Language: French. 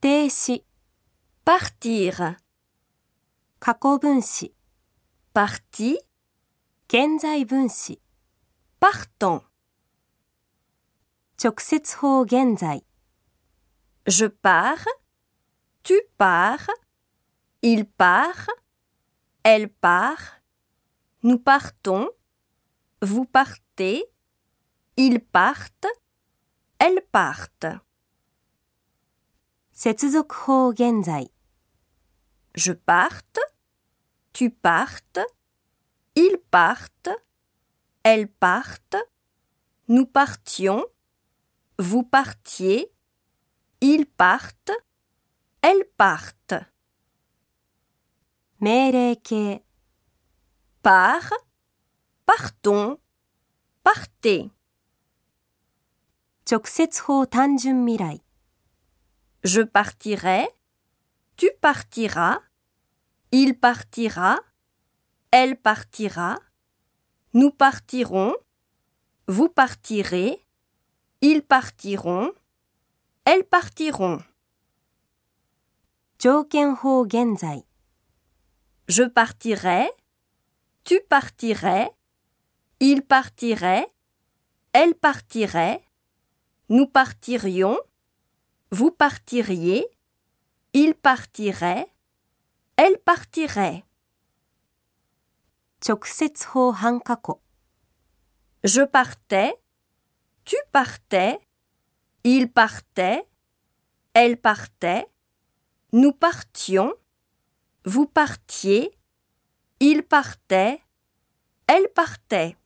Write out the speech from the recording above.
定词、 partir, 过去分词、 parti, 现在分词、 partons. 直接法现在、 Je pars, tu pars, il part, elle part, nous partons, vous partez, ils partent, elles partent. 接続法现在、 Je parte, tu partes, ils partent, elles partent, nous partions, vous partiez, ils partent, elles partent. 命令形、 Pars, partons, partez. 直接法単纯未来、 Je partirai, tu partiras, il partira, elle partira, nous partirons, vous partirez, ils partiront, elles partiront. 条件法现在、 Je partirai, tu partirais, il partirait, elle partirait, nous partirions, vous partiriez, il partirait, elle partirait. 直接法半过去、 Je partais, tu partais, il partait, elle partait, nous partions, vous partiez, il partait, elle partait.